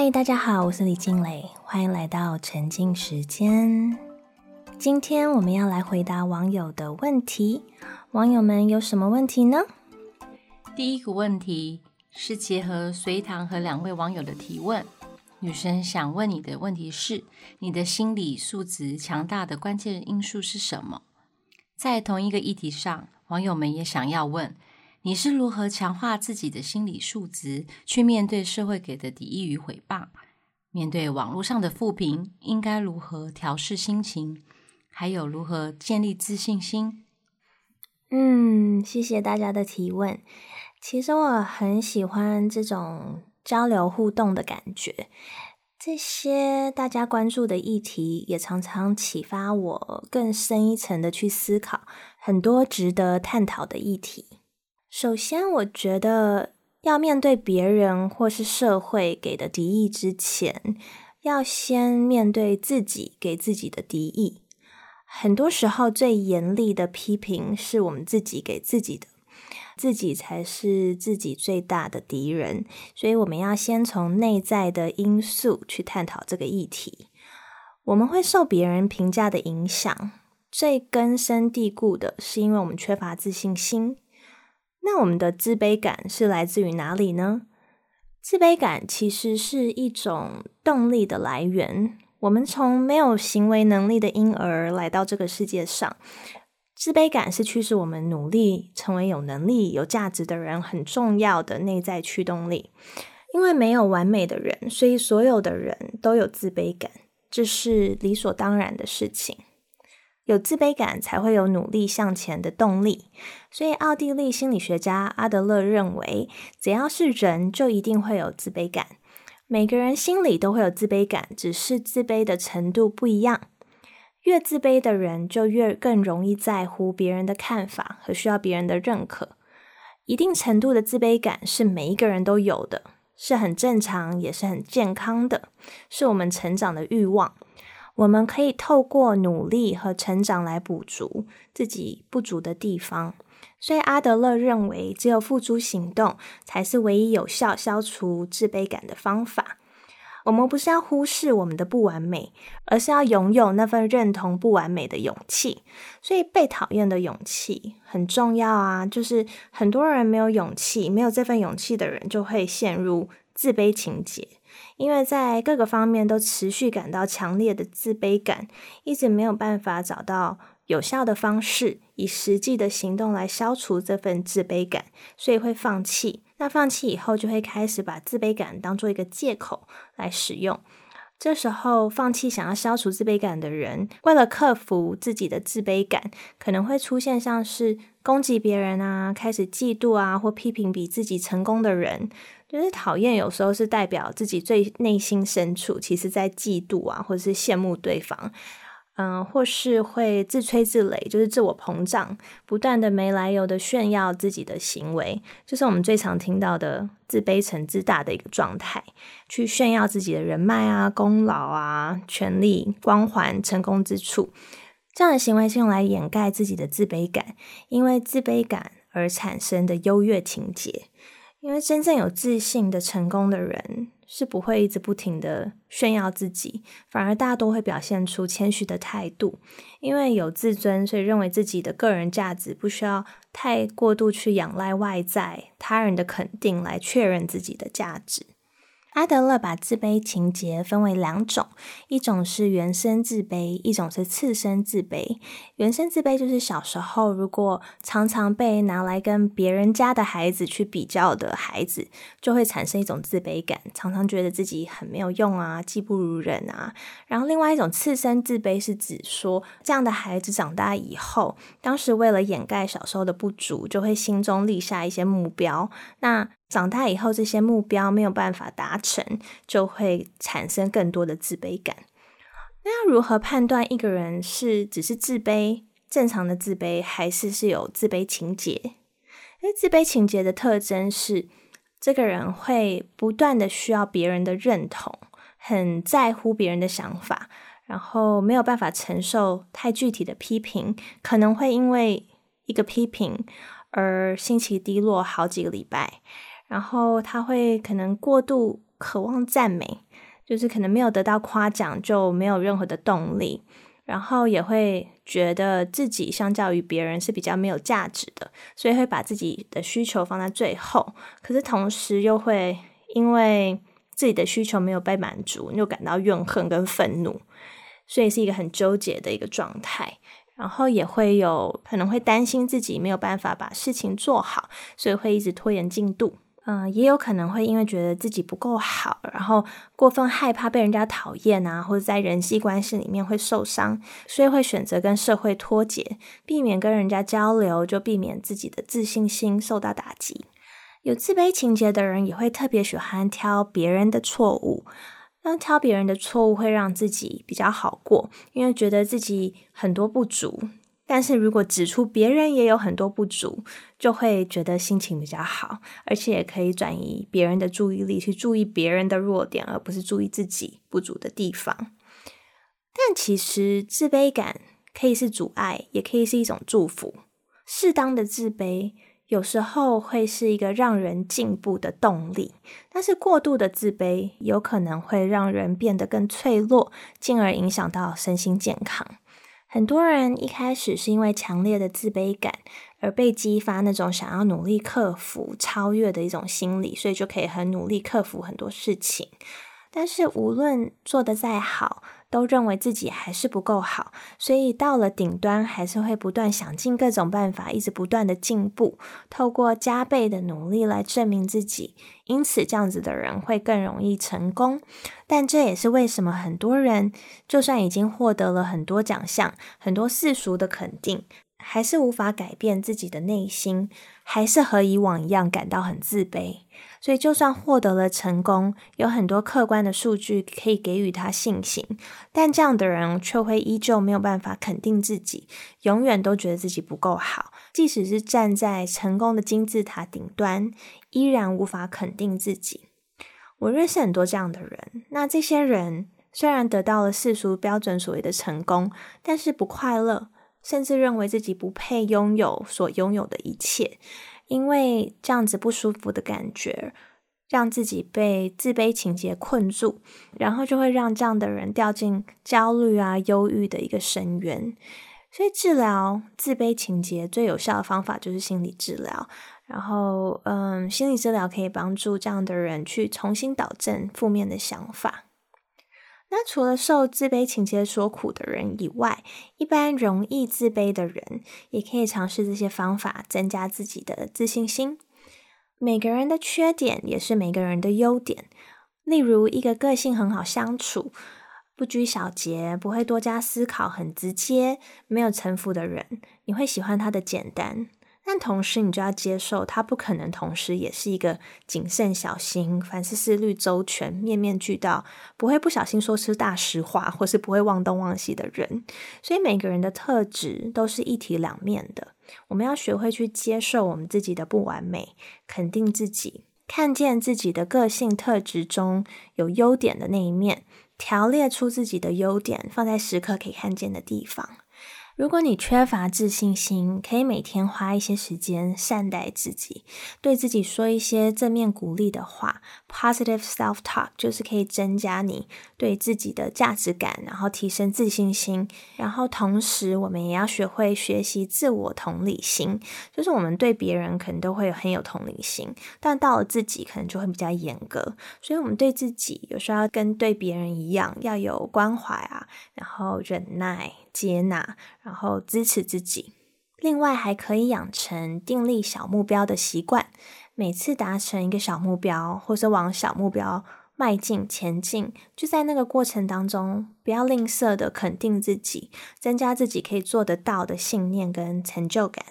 嗨，大家好，我是李静蕾，欢迎来到沉浸时间。今天我们要来回答网友的问题，网友们有什么问题呢？第一个问题是结合隋唐和两位网友的提问，女生想问你的问题是：你的心理素质强大的关键因素是什么？在同一个议题上，网友们也想要问。你是如何强化自己的心理素质，去面对社会给的敌意与诽谤？面对网络上的负评，应该如何调试心情？还有如何建立自信心？嗯，谢谢大家的提问。其实我很喜欢这种交流互动的感觉。这些大家关注的议题，也常常启发我更深一层的去思考很多值得探讨的议题。首先，我觉得要面对别人或是社会给的敌意之前，要先面对自己给自己的敌意。很多时候，最严厉的批评是我们自己给自己的，自己才是自己最大的敌人。所以，我们要先从内在的因素去探讨这个议题。我们会受别人评价的影响，最根深蒂固的是因为我们缺乏自信心。那我们的自卑感是来自于哪里呢？自卑感其实是一种动力的来源。我们从没有行为能力的婴儿来到这个世界上，自卑感是驱使我们努力成为有能力、有价值的人很重要的内在驱动力。因为没有完美的人，所以所有的人都有自卑感，这是理所当然的事情。有自卑感才会有努力向前的动力，所以奥地利心理学家阿德勒认为，只要是人就一定会有自卑感。每个人心里都会有自卑感，只是自卑的程度不一样。越自卑的人就越更容易在乎别人的看法和需要别人的认可。一定程度的自卑感是每一个人都有的，是很正常也是很健康的，是我们成长的欲望。我们可以透过努力和成长来补足自己不足的地方，所以阿德勒认为，只有付诸行动才是唯一有效消除自卑感的方法。我们不是要忽视我们的不完美，而是要拥有那份认同不完美的勇气。所以，被讨厌的勇气很重要啊！就是很多人没有勇气，没有这份勇气的人，就会陷入自卑情节。因为在各个方面都持续感到强烈的自卑感，一直没有办法找到有效的方式，以实际的行动来消除这份自卑感，所以会放弃。那放弃以后，就会开始把自卑感当做一个借口来使用。这时候，放弃想要消除自卑感的人，为了克服自己的自卑感，可能会出现像是攻击别人啊，开始嫉妒啊，或批评比自己成功的人。就是讨厌，有时候是代表自己最内心深处，其实在嫉妒啊，或者是羡慕对方，嗯，或是会自吹自擂，就是自我膨胀，不断的没来由的炫耀自己的行为，就是我们最常听到的自卑成自大的一个状态，去炫耀自己的人脉啊、功劳啊、权力、光环、成功之处，这样的行为是用来掩盖自己的自卑感，因为自卑感而产生的优越情节。因为真正有自信的成功的人是不会一直不停的炫耀自己，反而大多会表现出谦虚的态度。因为有自尊，所以认为自己的个人价值不需要太过度去仰赖外在他人的肯定来确认自己的价值。阿德勒把自卑情节分为两种，一种是原生自卑，一种是次生自卑。原生自卑就是小时候如果常常被拿来跟别人家的孩子去比较的孩子，就会产生一种自卑感，常常觉得自己很没有用啊，技不如人啊。然后另外一种次生自卑是指说，这样的孩子长大以后，当时为了掩盖小时候的不足，就会心中立下一些目标。那长大以后，这些目标没有办法达成，就会产生更多的自卑感。那要如何判断一个人是只是自卑、正常的自卑，还是是有自卑情节？因为自卑情节的特征是，这个人会不断的需要别人的认同，很在乎别人的想法，然后没有办法承受太具体的批评，可能会因为一个批评而心情低落好几个礼拜。然后他会可能过度渴望赞美，就是可能没有得到夸奖就没有任何的动力，然后也会觉得自己相较于别人是比较没有价值的，所以会把自己的需求放在最后。可是同时又会因为自己的需求没有被满足，又感到怨恨跟愤怒，所以是一个很纠结的一个状态。然后也会有可能会担心自己没有办法把事情做好，所以会一直拖延进度。嗯，也有可能会因为觉得自己不够好，然后过分害怕被人家讨厌啊，或者在人际关系里面会受伤，所以会选择跟社会脱节，避免跟人家交流，就避免自己的自信心受到打击。有自卑情节的人也会特别喜欢挑别人的错误，那挑别人的错误会让自己比较好过，因为觉得自己很多不足。但是如果指出别人也有很多不足，就会觉得心情比较好，而且也可以转移别人的注意力去注意别人的弱点，而不是注意自己不足的地方。但其实自卑感可以是阻碍，也可以是一种祝福。适当的自卑。有时候会是一个让人进步的动力，但是过度的自卑有可能会让人变得更脆弱，进而影响到身心健康。很多人一开始是因为强烈的自卑感而被激发那种想要努力克服、超越的一种心理，所以就可以很努力克服很多事情。但是无论做得再好，都认为自己还是不够好，所以到了顶端还是会不断想尽各种办法，一直不断的进步，透过加倍的努力来证明自己。因此，这样子的人会更容易成功。但这也是为什么很多人就算已经获得了很多奖项、很多世俗的肯定，还是无法改变自己的内心，还是和以往一样感到很自卑。所以，就算获得了成功，有很多客观的数据可以给予他信心，但这样的人却会依旧没有办法肯定自己，永远都觉得自己不够好。即使是站在成功的金字塔顶端，依然无法肯定自己。我认识很多这样的人，那这些人虽然得到了世俗标准所谓的成功，但是不快乐，甚至认为自己不配拥有所拥有的一切。因为这样子不舒服的感觉，让自己被自卑情节困住，然后就会让这样的人掉进焦虑啊、忧郁的一个深渊。所以，治疗自卑情节最有效的方法就是心理治疗。然后，嗯，心理治疗可以帮助这样的人去重新导正负面的想法。那除了受自卑情节所苦的人以外，一般容易自卑的人也可以尝试这些方法，增加自己的自信心。每个人的缺点也是每个人的优点。例如，一个个性很好相处、不拘小节、不会多加思考、很直接、没有城府的人，你会喜欢他的简单。但同时，你就要接受，他不可能同时也是一个谨慎小心、凡事思虑周全、面面俱到、不会不小心说出大实话，或是不会忘东忘西的人。所以，每个人的特质都是一体两面的。我们要学会去接受我们自己的不完美，肯定自己，看见自己的个性特质中有优点的那一面，条列出自己的优点，放在时刻可以看见的地方。如果你缺乏自信心，可以每天花一些时间善待自己，对自己说一些正面鼓励的话，positive self talk，就是可以增加你对自己的价值感，然后提升自信心。然后同时，我们也要学会学习自我同理心，就是我们对别人可能都会很有同理心，但到了自己可能就会比较严格。所以，我们对自己有时候要跟对别人一样，要有关怀啊，然后忍耐。接纳，然后支持自己。另外，还可以养成订立小目标的习惯。每次达成一个小目标，或是往小目标迈进前进，就在那个过程当中，不要吝啬的肯定自己，增加自己可以做得到的信念跟成就感。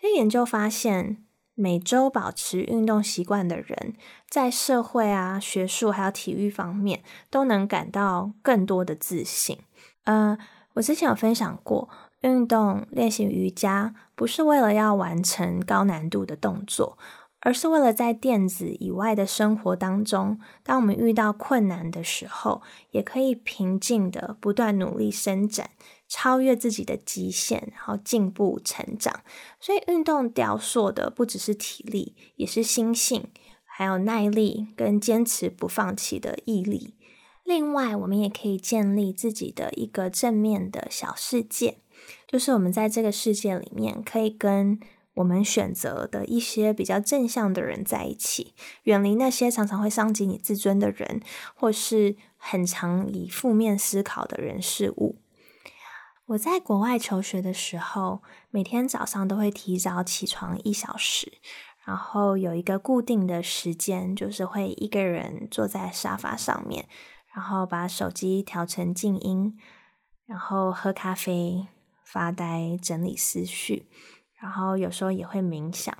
所以研究发现，每周保持运动习惯的人，在社会啊、学术还有体育方面，都能感到更多的自信。嗯。我之前有分享过，运动练习瑜伽不是为了要完成高难度的动作，而是为了在电子以外的生活当中，当我们遇到困难的时候，也可以平静的不断努力伸展，超越自己的极限，然后进步成长。所以，运动雕塑的不只是体力，也是心性，还有耐力跟坚持不放弃的毅力。另外，我们也可以建立自己的一个正面的小世界，就是我们在这个世界里面可以跟我们选择的一些比较正向的人在一起，远离那些常常会伤及你自尊的人，或是很常以负面思考的人事物。我在国外求学的时候，每天早上都会提早起床一小时，然后有一个固定的时间，就是会一个人坐在沙发上面。然后把手机调成静音，然后喝咖啡、发呆、整理思绪，然后有时候也会冥想。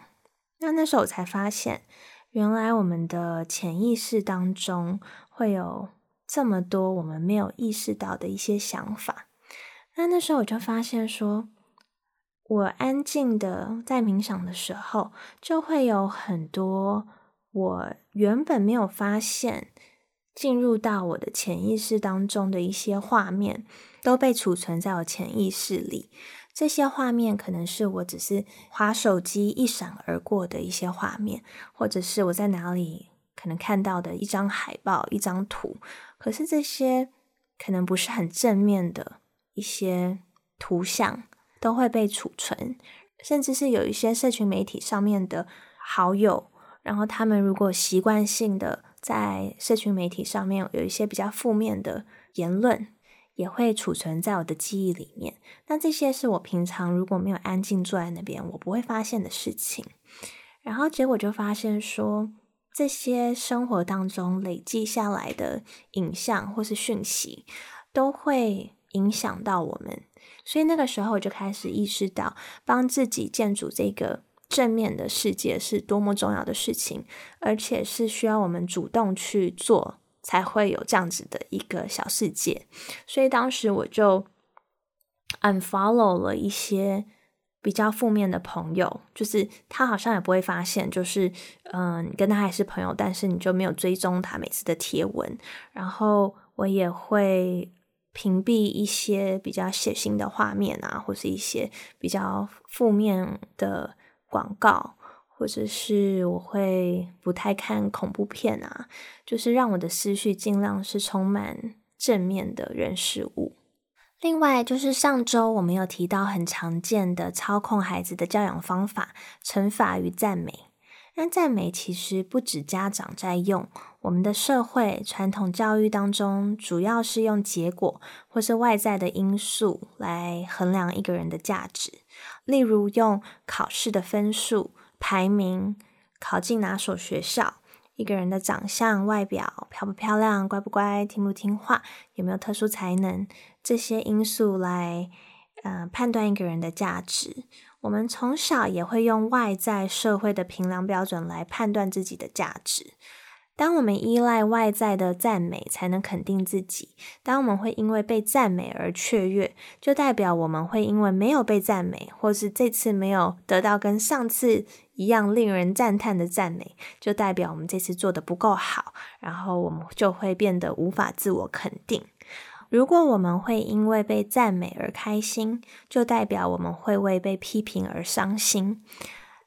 那那时候我才发现，原来我们的潜意识当中会有这么多我们没有意识到的一些想法。那那时候我就发现，说我安静的在冥想的时候，就会有很多我原本没有发现。进入到我的潜意识当中的一些画面，都被储存在我潜意识里。这些画面可能是我只是滑手机一闪而过的一些画面，或者是我在哪里可能看到的一张海报、一张图。可是这些可能不是很正面的一些图像，都会被储存。甚至是有一些社群媒体上面的好友，然后他们如果习惯性的。在社群媒体上面有一些比较负面的言论，也会储存在我的记忆里面。那这些是我平常如果没有安静坐在那边，我不会发现的事情。然后结果就发现说，这些生活当中累积下来的影像或是讯息，都会影响到我们。所以那个时候我就开始意识到，帮自己建筑这个。正面的世界是多么重要的事情，而且是需要我们主动去做，才会有这样子的一个小世界。所以当时我就 unfollow 了一些比较负面的朋友，就是他好像也不会发现，就是嗯，你跟他还是朋友，但是你就没有追踪他每次的贴文。然后我也会屏蔽一些比较血腥的画面啊，或是一些比较负面的。广告，或者是我会不太看恐怖片啊，就是让我的思绪尽量是充满正面的人事物。另外，就是上周我们有提到很常见的操控孩子的教养方法——惩罚与赞美。那赞美其实不止家长在用，我们的社会传统教育当中，主要是用结果或是外在的因素来衡量一个人的价值。例如，用考试的分数、排名、考进哪所学校、一个人的长相、外表漂不漂亮、乖不乖、听不听话、有没有特殊才能这些因素来，呃，判断一个人的价值。我们从小也会用外在社会的评量标准来判断自己的价值。当我们依赖外在的赞美才能肯定自己，当我们会因为被赞美而雀跃，就代表我们会因为没有被赞美，或是这次没有得到跟上次一样令人赞叹的赞美，就代表我们这次做的不够好，然后我们就会变得无法自我肯定。如果我们会因为被赞美而开心，就代表我们会为被批评而伤心。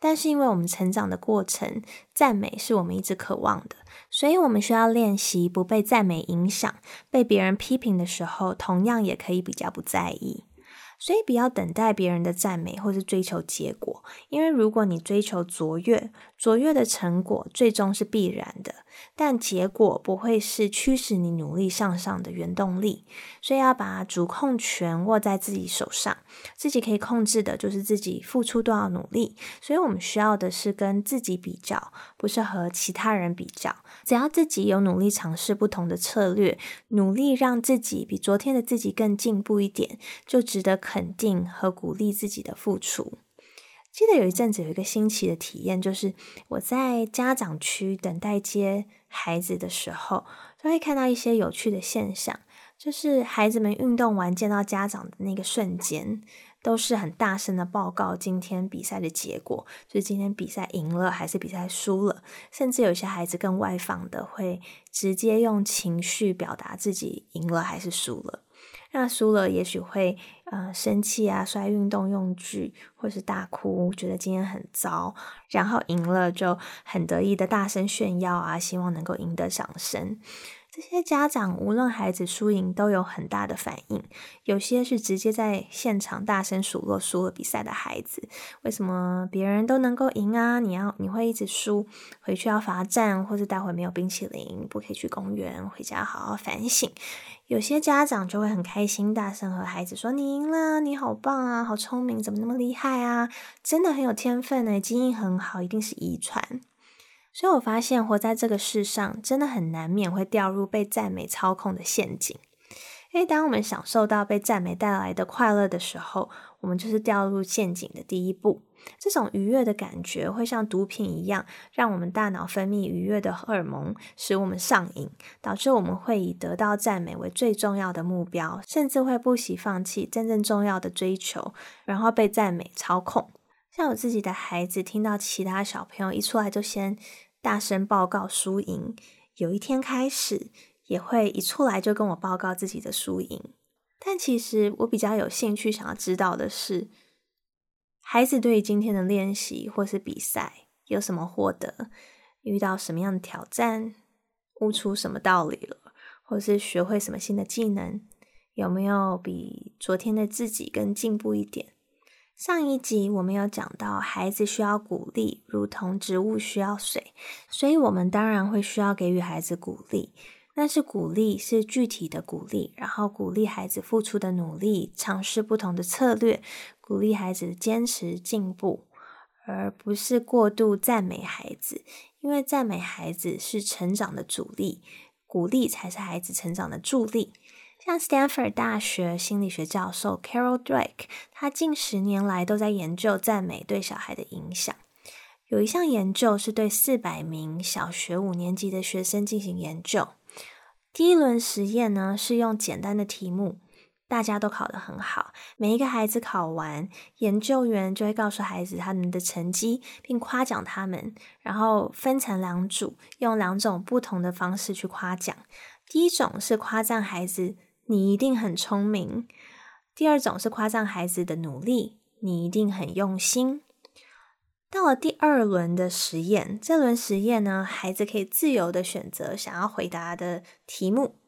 但是，因为我们成长的过程，赞美是我们一直渴望的，所以我们需要练习不被赞美影响。被别人批评的时候，同样也可以比较不在意。所以，不要等待别人的赞美，或是追求结果。因为如果你追求卓越，卓越的成果最终是必然的，但结果不会是驱使你努力向上的原动力。所以，要把主控权握在自己手上，自己可以控制的就是自己付出多少努力。所以我们需要的是跟自己比较，不是和其他人比较。只要自己有努力尝试不同的策略，努力让自己比昨天的自己更进步一点，就值得。肯定和鼓励自己的付出。记得有一阵子有一个新奇的体验，就是我在家长区等待接孩子的时候，就会看到一些有趣的现象。就是孩子们运动完见到家长的那个瞬间，都是很大声的报告今天比赛的结果，就是今天比赛赢了还是比赛输了。甚至有些孩子更外放的，会直接用情绪表达自己赢了还是输了。那输了也许会呃生气啊，摔运动用具，或是大哭，觉得今天很糟。然后赢了就很得意的大声炫耀啊，希望能够赢得掌声。这些家长无论孩子输赢都有很大的反应，有些是直接在现场大声数落输了比赛的孩子，为什么别人都能够赢啊？你要你会一直输，回去要罚站，或者待会没有冰淇淋，不可以去公园，回家好好反省。有些家长就会很开心，大声和孩子说：“你赢了，你好棒啊，好聪明，怎么那么厉害啊？真的很有天分呢，基因很好，一定是遗传。”所以我发现，活在这个世上，真的很难免会掉入被赞美操控的陷阱。因为当我们享受到被赞美带来的快乐的时候，我们就是掉入陷阱的第一步。这种愉悦的感觉会像毒品一样，让我们大脑分泌愉悦的荷尔蒙，使我们上瘾，导致我们会以得到赞美为最重要的目标，甚至会不惜放弃真正重要的追求，然后被赞美操控。像我自己的孩子，听到其他小朋友一出来就先大声报告输赢，有一天开始也会一出来就跟我报告自己的输赢。但其实我比较有兴趣想要知道的是，孩子对于今天的练习或是比赛有什么获得？遇到什么样的挑战？悟出什么道理了？或是学会什么新的技能？有没有比昨天的自己更进步一点？上一集我们有讲到，孩子需要鼓励，如同植物需要水，所以我们当然会需要给予孩子鼓励。但是鼓励是具体的鼓励，然后鼓励孩子付出的努力，尝试不同的策略，鼓励孩子坚持进步，而不是过度赞美孩子。因为赞美孩子是成长的阻力，鼓励才是孩子成长的助力。像 Stanford 大学心理学教授 Carol Dweck，他近十年来都在研究赞美对小孩的影响。有一项研究是对四百名小学五年级的学生进行研究。第一轮实验呢是用简单的题目，大家都考得很好。每一个孩子考完，研究员就会告诉孩子他们的成绩，并夸奖他们。然后分成两组，用两种不同的方式去夸奖。第一种是夸赞孩子。你一定很聪明。第二种是夸赞孩子的努力，你一定很用心。到了第二轮的实验，这轮实验呢，孩子可以自由的选择想要回答的题目。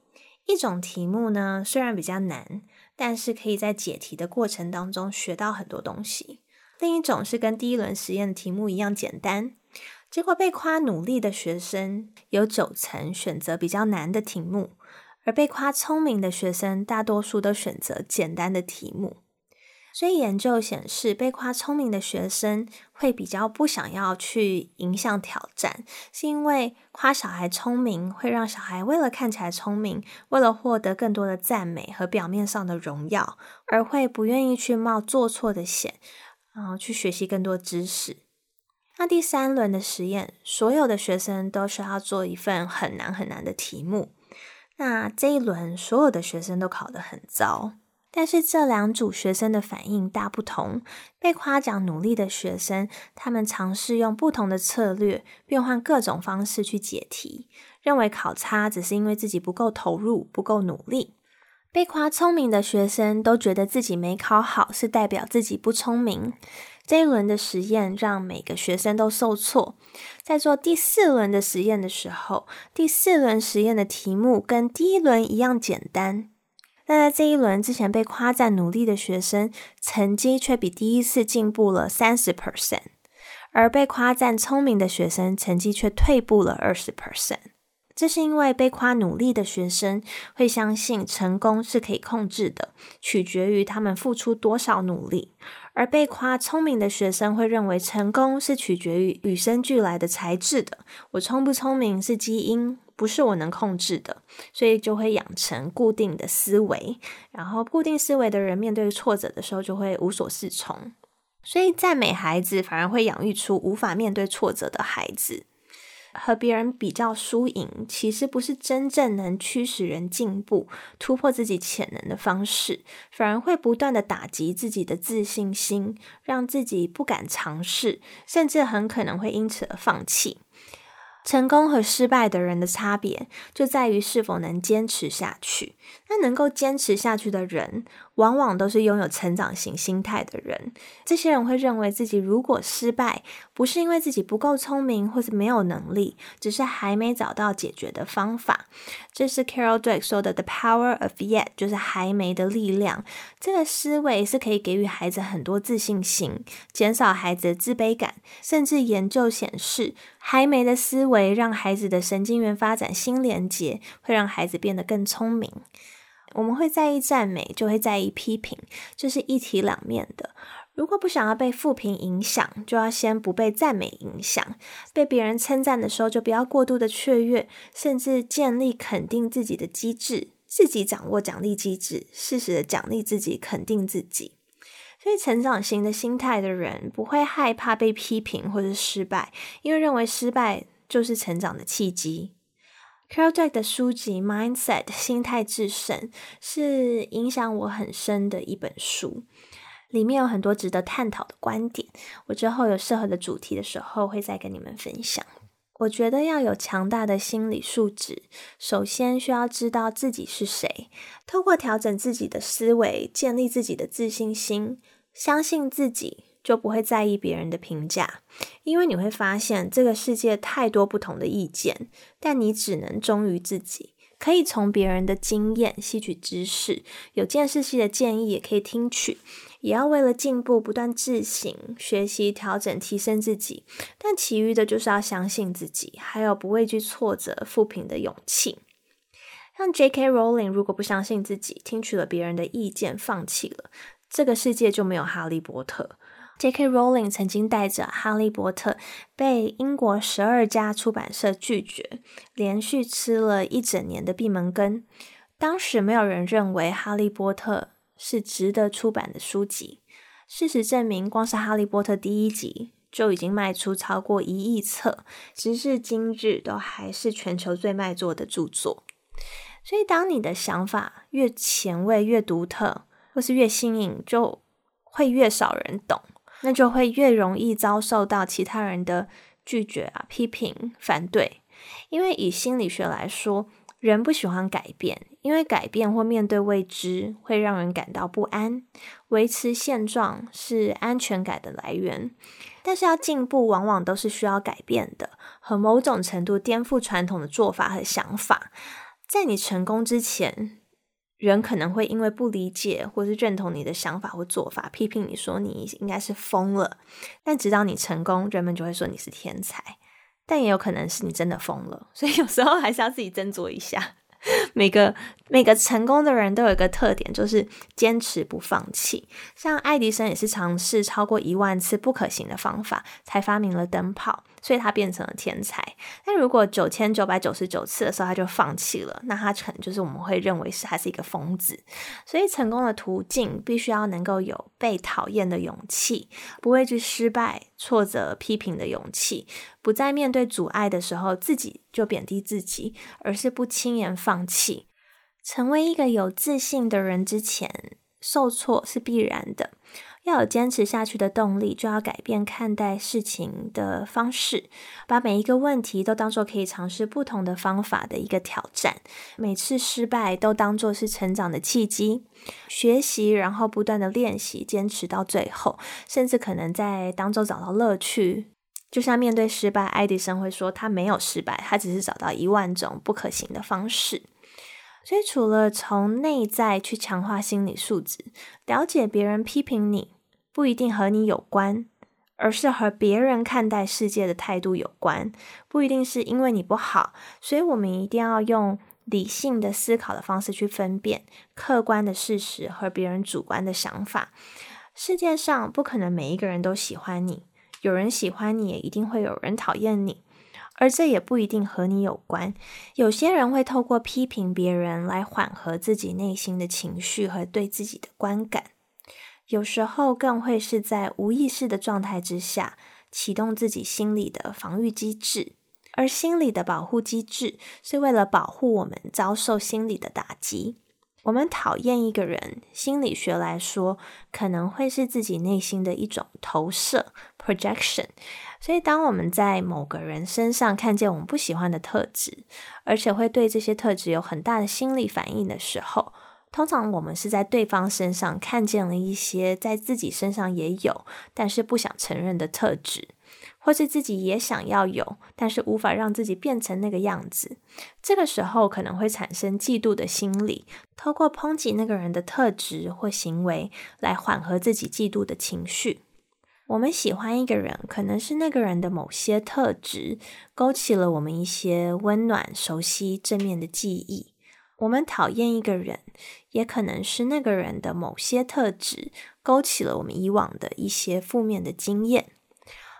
一种题目呢，虽然比较难，但是可以在解题的过程当中学到很多东西。另一种是跟第一轮实验的题目一样简单。结果被夸努力的学生有九成选择比较难的题目。而被夸聪明的学生，大多数都选择简单的题目。所以研究显示，被夸聪明的学生会比较不想要去迎向挑战，是因为夸小孩聪明会让小孩为了看起来聪明，为了获得更多的赞美和表面上的荣耀，而会不愿意去冒做错的险，然后去学习更多知识。那第三轮的实验，所有的学生都需要做一份很难很难的题目。那这一轮所有的学生都考得很糟，但是这两组学生的反应大不同。被夸奖努力的学生，他们尝试用不同的策略，变换各种方式去解题，认为考差只是因为自己不够投入、不够努力。被夸聪明的学生都觉得自己没考好是代表自己不聪明。这一轮的实验让每个学生都受挫。在做第四轮的实验的时候，第四轮实验的题目跟第一轮一样简单。但在这一轮之前被夸赞努力的学生，成绩却比第一次进步了三十 percent，而被夸赞聪明的学生成绩却退步了二十 percent。这是因为被夸努力的学生会相信成功是可以控制的，取决于他们付出多少努力；而被夸聪明的学生会认为成功是取决于与生俱来的才智的。我聪不聪明是基因，不是我能控制的，所以就会养成固定的思维。然后，固定思维的人面对挫折的时候就会无所适从。所以，赞美孩子反而会养育出无法面对挫折的孩子。和别人比较输赢，其实不是真正能驱使人进步、突破自己潜能的方式，反而会不断的打击自己的自信心，让自己不敢尝试，甚至很可能会因此而放弃。成功和失败的人的差别就在于是否能坚持下去。那能够坚持下去的人，往往都是拥有成长型心态的人。这些人会认为自己如果失败，不是因为自己不够聪明或是没有能力，只是还没找到解决的方法。这是 Carol Dweck 说的 “the power of yet”，就是还没的力量。这个思维是可以给予孩子很多自信心，减少孩子的自卑感。甚至研究显示，还没的思维让孩子的神经元发展新连接，会让孩子变得更聪明。我们会在意赞美，就会在意批评，这是一体两面的。如果不想要被负评影响，就要先不被赞美影响。被别人称赞的时候，就不要过度的雀跃，甚至建立肯定自己的机制，自己掌握奖励机制，适时的奖励自己，肯定自己。所以，成长型的心态的人不会害怕被批评或者失败，因为认为失败就是成长的契机。Carol Dweck 的书籍《Mindset》心态制胜是影响我很深的一本书，里面有很多值得探讨的观点。我之后有适合的主题的时候会再跟你们分享。我觉得要有强大的心理素质，首先需要知道自己是谁，透过调整自己的思维，建立自己的自信心，相信自己。就不会在意别人的评价，因为你会发现这个世界太多不同的意见，但你只能忠于自己。可以从别人的经验吸取知识，有见识性的建议也可以听取，也要为了进步不断自省、学习、调整、提升自己。但其余的就是要相信自己，还有不畏惧挫折、负评的勇气。像 J.K. Rowling 如果不相信自己，听取了别人的意见，放弃了，这个世界就没有哈利波特。J.K. Rowling 曾经带着《哈利波特》被英国十二家出版社拒绝，连续吃了一整年的闭门羹。当时没有人认为《哈利波特》是值得出版的书籍。事实证明，光是《哈利波特》第一集就已经卖出超过一亿册，直至今日都还是全球最卖座的著作。所以，当你的想法越前卫、越独特，或是越新颖，就会越少人懂。那就会越容易遭受到其他人的拒绝啊、批评、反对。因为以心理学来说，人不喜欢改变，因为改变或面对未知会让人感到不安。维持现状是安全感的来源，但是要进步，往往都是需要改变的，和某种程度颠覆传统的做法和想法。在你成功之前。人可能会因为不理解或是认同你的想法或做法，批评你说你应该是疯了。但直到你成功，人们就会说你是天才。但也有可能是你真的疯了，所以有时候还是要自己斟酌一下。每个每个成功的人都有一个特点，就是坚持不放弃。像爱迪生也是尝试超过一万次不可行的方法，才发明了灯泡。所以他变成了天才。但如果九千九百九十九次的时候他就放弃了，那他可能就是我们会认为是他是一个疯子。所以成功的途径必须要能够有被讨厌的勇气，不畏惧失败、挫折、批评的勇气，不在面对阻碍的时候自己就贬低自己，而是不轻言放弃。成为一个有自信的人之前，受挫是必然的。要有坚持下去的动力，就要改变看待事情的方式，把每一个问题都当做可以尝试不同的方法的一个挑战，每次失败都当做是成长的契机，学习，然后不断的练习，坚持到最后，甚至可能在当中找到乐趣。就像面对失败，爱迪生会说他没有失败，他只是找到一万种不可行的方式。所以，除了从内在去强化心理素质，了解别人批评你不一定和你有关，而是和别人看待世界的态度有关。不一定是因为你不好，所以我们一定要用理性的思考的方式去分辨客观的事实和别人主观的想法。世界上不可能每一个人都喜欢你，有人喜欢你，也一定会有人讨厌你。而这也不一定和你有关。有些人会透过批评别人来缓和自己内心的情绪和对自己的观感，有时候更会是在无意识的状态之下启动自己心理的防御机制。而心理的保护机制是为了保护我们遭受心理的打击。我们讨厌一个人，心理学来说可能会是自己内心的一种投射，projection。所以，当我们在某个人身上看见我们不喜欢的特质，而且会对这些特质有很大的心理反应的时候，通常我们是在对方身上看见了一些在自己身上也有，但是不想承认的特质。或是自己也想要有，但是无法让自己变成那个样子。这个时候可能会产生嫉妒的心理，透过抨击那个人的特质或行为来缓和自己嫉妒的情绪。我们喜欢一个人，可能是那个人的某些特质勾起了我们一些温暖、熟悉、正面的记忆。我们讨厌一个人，也可能是那个人的某些特质勾起了我们以往的一些负面的经验。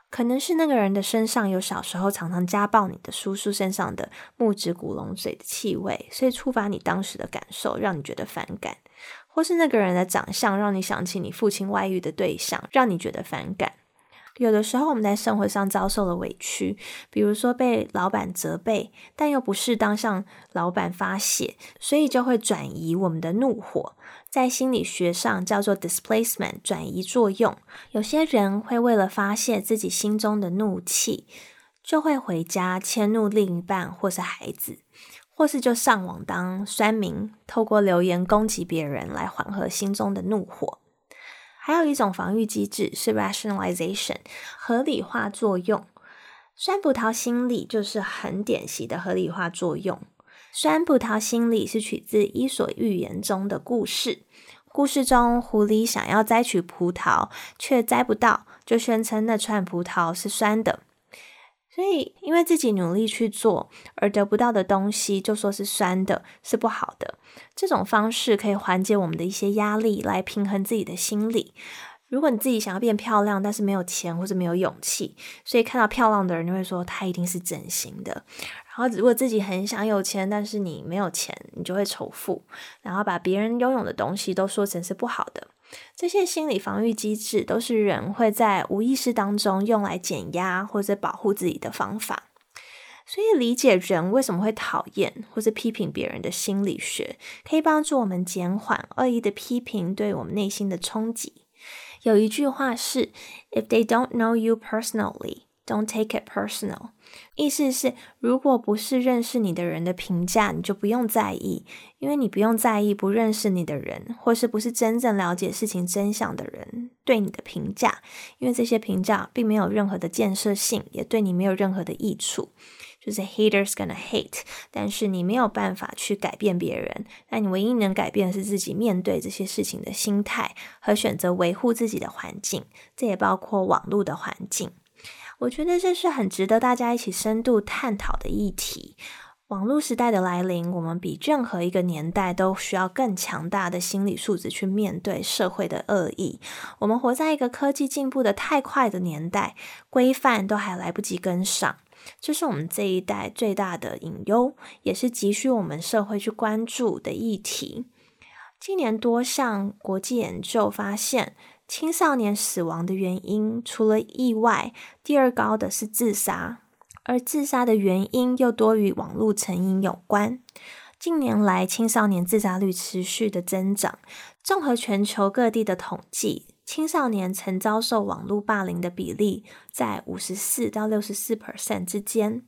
可能是那个人的身上有小时候常常家暴你的叔叔身上的木质古龙水的气味，所以触发你当时的感受，让你觉得反感；或是那个人的长相让你想起你父亲外遇的对象，让你觉得反感。有的时候我们在生活上遭受了委屈，比如说被老板责备，但又不适当向老板发泄，所以就会转移我们的怒火。在心理学上叫做 displacement 转移作用。有些人会为了发泄自己心中的怒气，就会回家迁怒另一半或是孩子，或是就上网当酸民，透过留言攻击别人来缓和心中的怒火。还有一种防御机制是 rationalization 合理化作用。酸葡萄心理就是很典型的合理化作用。酸葡萄心理是取自《伊索寓言》中的故事。故事中，狐狸想要摘取葡萄，却摘不到，就宣称那串葡萄是酸的。所以，因为自己努力去做而得不到的东西，就说是酸的，是不好的。这种方式可以缓解我们的一些压力，来平衡自己的心理。如果你自己想要变漂亮，但是没有钱或者没有勇气，所以看到漂亮的人，就会说他一定是整形的。然后，如果自己很想有钱，但是你没有钱，你就会仇富，然后把别人拥有的东西都说成是不好的。这些心理防御机制都是人会在无意识当中用来减压或者保护自己的方法。所以，理解人为什么会讨厌或者批评别人的心理学，可以帮助我们减缓恶意的批评对我们内心的冲击。有一句话是：“If they don't know you personally, don't take it personal。”意思是，如果不是认识你的人的评价，你就不用在意，因为你不用在意不认识你的人，或是不是真正了解事情真相的人对你的评价，因为这些评价并没有任何的建设性，也对你没有任何的益处。就是 haters gonna hate，但是你没有办法去改变别人，那你唯一能改变的是自己面对这些事情的心态和选择维护自己的环境，这也包括网络的环境。我觉得这是很值得大家一起深度探讨的议题。网络时代的来临，我们比任何一个年代都需要更强大的心理素质去面对社会的恶意。我们活在一个科技进步的太快的年代，规范都还来不及跟上，这是我们这一代最大的隐忧，也是急需我们社会去关注的议题。今年多项国际研究发现。青少年死亡的原因，除了意外，第二高的是自杀，而自杀的原因又多与网络成瘾有关。近年来，青少年自杀率持续的增长。综合全球各地的统计，青少年曾遭受网络霸凌的比例在五十四到六十四 percent 之间。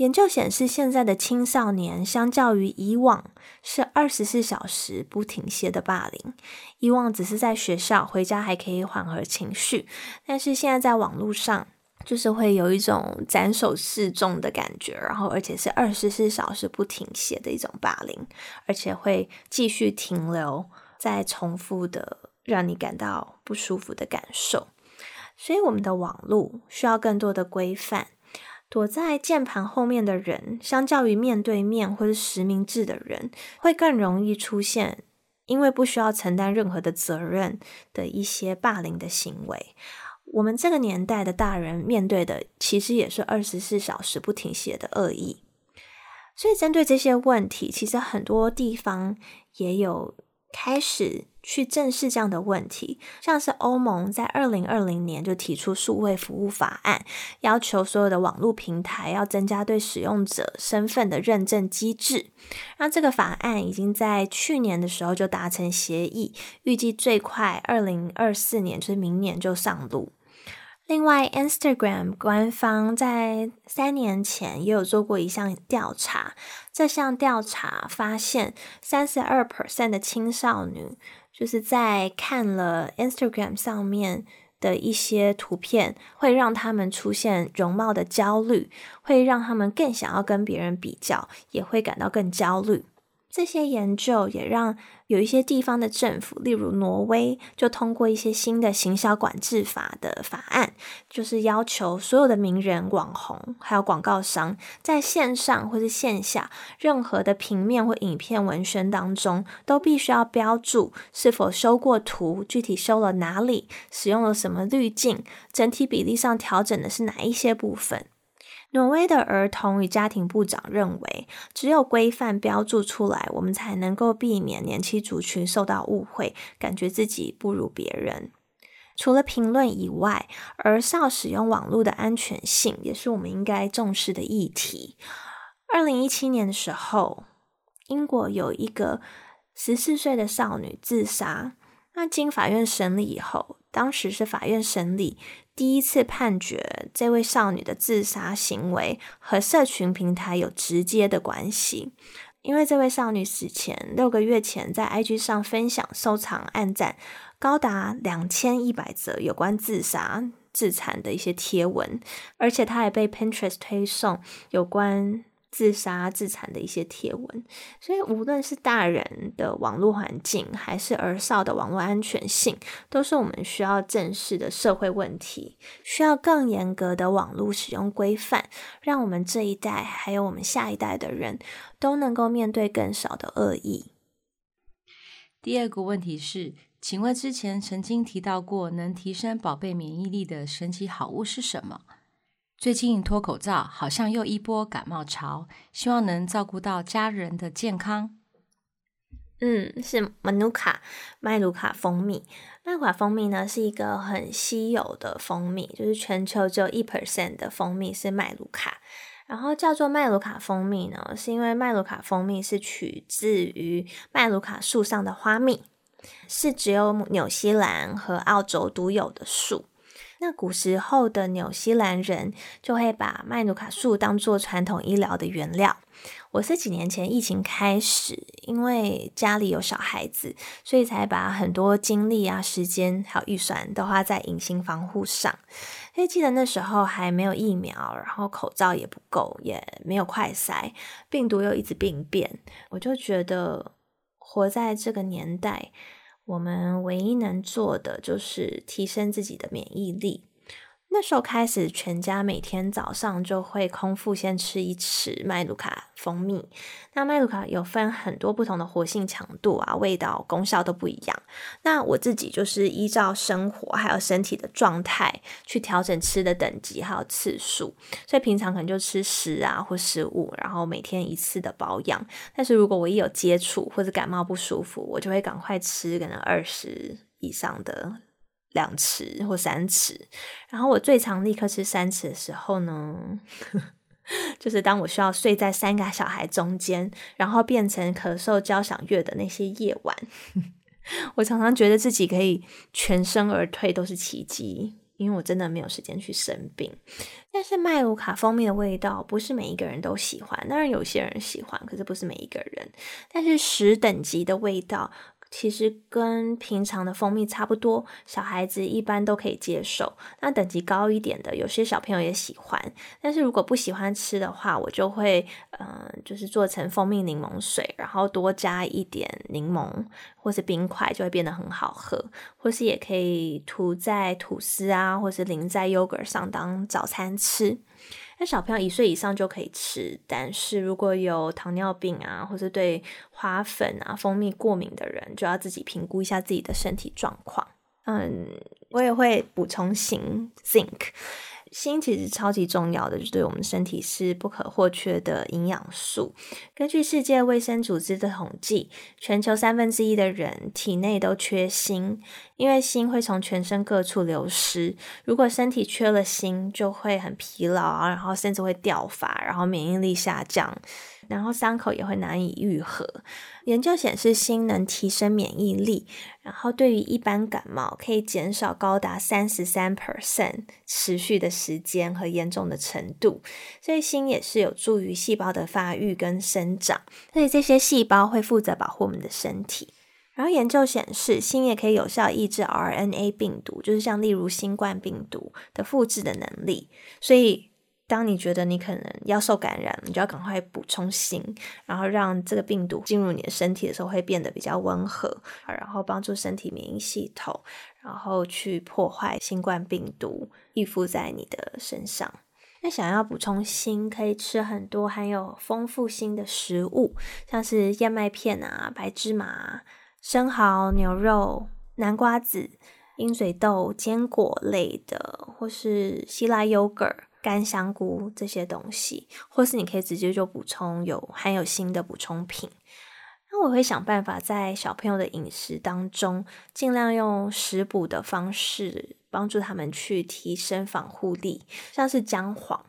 研究显示，现在的青少年相较于以往是二十四小时不停歇的霸凌。以往只是在学校回家还可以缓和情绪，但是现在在网络上就是会有一种斩首示众的感觉，然后而且是二十四小时不停歇的一种霸凌，而且会继续停留在重复的让你感到不舒服的感受。所以，我们的网络需要更多的规范。躲在键盘后面的人，相较于面对面或是实名制的人，会更容易出现因为不需要承担任何的责任的一些霸凌的行为。我们这个年代的大人面对的，其实也是二十四小时不停歇的恶意。所以，针对这些问题，其实很多地方也有开始。去正视这样的问题，像是欧盟在二零二零年就提出数位服务法案，要求所有的网络平台要增加对使用者身份的认证机制。那这个法案已经在去年的时候就达成协议，预计最快二零二四年，就是明年就上路。另外，Instagram 官方在三年前也有做过一项调查，这项调查发现，三十二 percent 的青少年就是在看了 Instagram 上面的一些图片，会让他们出现容貌的焦虑，会让他们更想要跟别人比较，也会感到更焦虑。这些研究也让有一些地方的政府，例如挪威，就通过一些新的行销管制法的法案，就是要求所有的名人、网红还有广告商，在线上或是线下任何的平面或影片文宣当中，都必须要标注是否修过图，具体修了哪里，使用了什么滤镜，整体比例上调整的是哪一些部分。挪威的儿童与家庭部长认为，只有规范标注出来，我们才能够避免年轻族群受到误会，感觉自己不如别人。除了评论以外，儿少使用网络的安全性也是我们应该重视的议题。二零一七年的时候，英国有一个十四岁的少女自杀，那经法院审理以后，当时是法院审理。第一次判决，这位少女的自杀行为和社群平台有直接的关系，因为这位少女死前六个月前在 IG 上分享、收藏、暗赞高达两千一百则有关自杀、自残的一些贴文，而且她也被 Pinterest 推送有关。自杀、自残的一些贴文，所以无论是大人的网络环境，还是儿少的网络安全性，都是我们需要正视的社会问题，需要更严格的网络使用规范，让我们这一代还有我们下一代的人都能够面对更少的恶意。第二个问题是，请问之前曾经提到过能提升宝贝免疫力的神奇好物是什么？最近脱口罩，好像又一波感冒潮，希望能照顾到家人的健康。嗯，是马努卡麦卢卡蜂蜜。麦卢卡蜂蜜呢是一个很稀有的蜂蜜，就是全球只有一 percent 的蜂蜜是麦卢卡。然后叫做麦卢卡蜂蜜呢，是因为麦卢卡蜂蜜是取自于麦卢卡树上的花蜜，是只有纽西兰和澳洲独有的树。那古时候的纽西兰人就会把麦努卡树当做传统医疗的原料。我是几年前疫情开始，因为家里有小孩子，所以才把很多精力啊、时间还有预算都花在隐形防护上。因为记得那时候还没有疫苗，然后口罩也不够，也没有快筛，病毒又一直病变，我就觉得活在这个年代。我们唯一能做的就是提升自己的免疫力。那时候开始，全家每天早上就会空腹先吃一匙麦卢卡蜂蜜。那麦卢卡有分很多不同的活性强度啊，味道、功效都不一样。那我自己就是依照生活还有身体的状态去调整吃的等级还有次数。所以平常可能就吃十啊或十五，然后每天一次的保养。但是如果我一有接触或者感冒不舒服，我就会赶快吃可能二十以上的。两匙或三匙，然后我最常立刻吃三匙的时候呢，就是当我需要睡在三个小孩中间，然后变成咳嗽交响乐的那些夜晚，我常常觉得自己可以全身而退都是奇迹，因为我真的没有时间去生病。但是麦卢卡蜂蜜的味道不是每一个人都喜欢，当然有些人喜欢，可是不是每一个人。但是十等级的味道。其实跟平常的蜂蜜差不多，小孩子一般都可以接受。那等级高一点的，有些小朋友也喜欢。但是如果不喜欢吃的话，我就会，嗯，就是做成蜂蜜柠檬水，然后多加一点柠檬或是冰块，就会变得很好喝。或是也可以涂在吐司啊，或是淋在 yogurt 上当早餐吃。那小朋友一岁以上就可以吃，但是如果有糖尿病啊，或是对花粉啊、蜂蜜过敏的人，就要自己评估一下自己的身体状况。嗯，我也会补充型 （zinc）。锌其实超级重要的，就对我们身体是不可或缺的营养素。根据世界卫生组织的统计，全球三分之一的人体内都缺锌，因为锌会从全身各处流失。如果身体缺了锌，就会很疲劳，然后甚至会掉发，然后免疫力下降。然后伤口也会难以愈合。研究显示，锌能提升免疫力，然后对于一般感冒可以减少高达三十三 percent 持续的时间和严重的程度。所以锌也是有助于细胞的发育跟生长，所以这些细胞会负责保护我们的身体。然后研究显示，锌也可以有效抑制 RNA 病毒，就是像例如新冠病毒的复制的能力。所以，当你觉得你可能要受感染，你就要赶快补充锌，然后让这个病毒进入你的身体的时候会变得比较温和，然后帮助身体免疫系统，然后去破坏新冠病毒依附在你的身上。那想要补充锌，可以吃很多含有丰富锌的食物，像是燕麦片啊、白芝麻。生蚝、牛肉、南瓜子、鹰嘴豆、坚果类的，或是希腊优格、干香菇这些东西，或是你可以直接就补充有含有锌的补充品。那我会想办法在小朋友的饮食当中，尽量用食补的方式帮助他们去提升防护力，像是姜黄。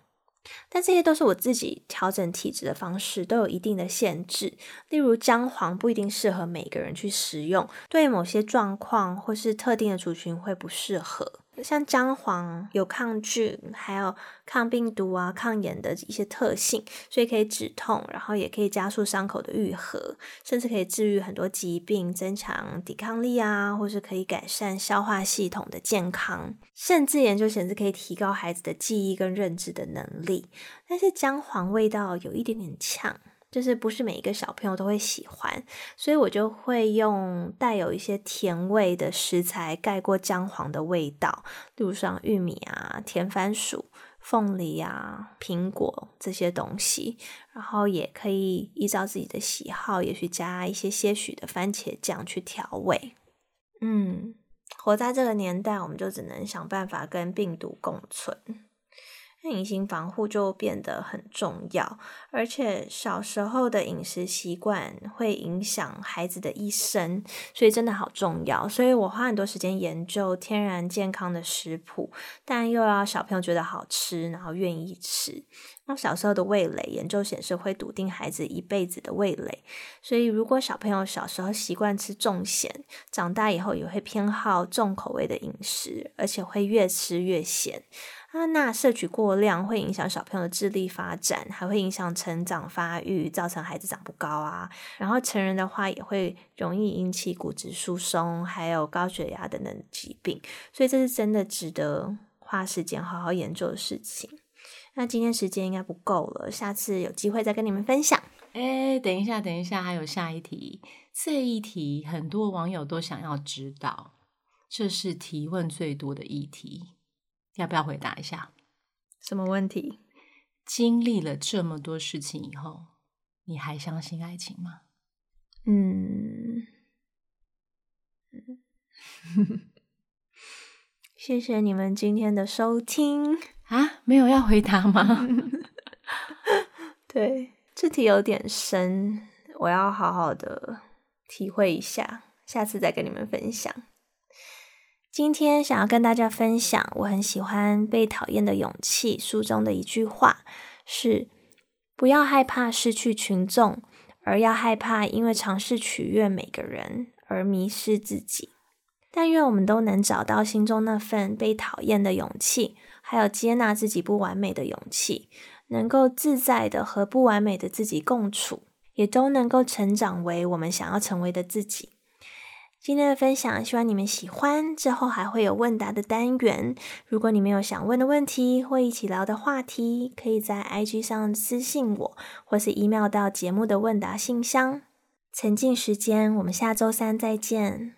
但这些都是我自己调整体质的方式，都有一定的限制。例如姜黄不一定适合每个人去食用，对某些状况或是特定的族群会不适合。像姜黄有抗菌，还有抗病毒啊、抗炎的一些特性，所以可以止痛，然后也可以加速伤口的愈合，甚至可以治愈很多疾病，增强抵抗力啊，或是可以改善消化系统的健康，甚至研究显示可以提高孩子的记忆跟认知的能力。但是姜黄味道有一点点呛。就是不是每一个小朋友都会喜欢，所以我就会用带有一些甜味的食材盖过姜黄的味道，例如像玉米啊、甜番薯、凤梨啊、苹果这些东西，然后也可以依照自己的喜好，也许加一些些许的番茄酱去调味。嗯，活在这个年代，我们就只能想办法跟病毒共存。隐形防护就变得很重要，而且小时候的饮食习惯会影响孩子的一生，所以真的好重要。所以我花很多时间研究天然健康的食谱，但又要小朋友觉得好吃，然后愿意吃。那小时候的味蕾研究显示会笃定孩子一辈子的味蕾，所以如果小朋友小时候习惯吃重咸，长大以后也会偏好重口味的饮食，而且会越吃越咸。啊，那摄取过量会影响小朋友的智力发展，还会影响成长发育，造成孩子长不高啊。然后成人的话也会容易引起骨质疏松，还有高血压等等疾病。所以这是真的值得花时间好好研究的事情。那今天时间应该不够了，下次有机会再跟你们分享。哎，等一下，等一下，还有下一题。这一题很多网友都想要知道，这是提问最多的议题。要不要回答一下？什么问题？经历了这么多事情以后，你还相信爱情吗？嗯，谢谢你们今天的收听啊！没有要回答吗？对，这题有点深，我要好好的体会一下，下次再跟你们分享。今天想要跟大家分享，我很喜欢《被讨厌的勇气》书中的一句话，是：不要害怕失去群众，而要害怕因为尝试取悦每个人而迷失自己。但愿我们都能找到心中那份被讨厌的勇气，还有接纳自己不完美的勇气，能够自在的和不完美的自己共处，也都能够成长为我们想要成为的自己。今天的分享，希望你们喜欢。之后还会有问答的单元，如果你们有想问的问题或一起聊的话题，可以在 IG 上私信我，或是 email 到节目的问答信箱。沉浸时间，我们下周三再见。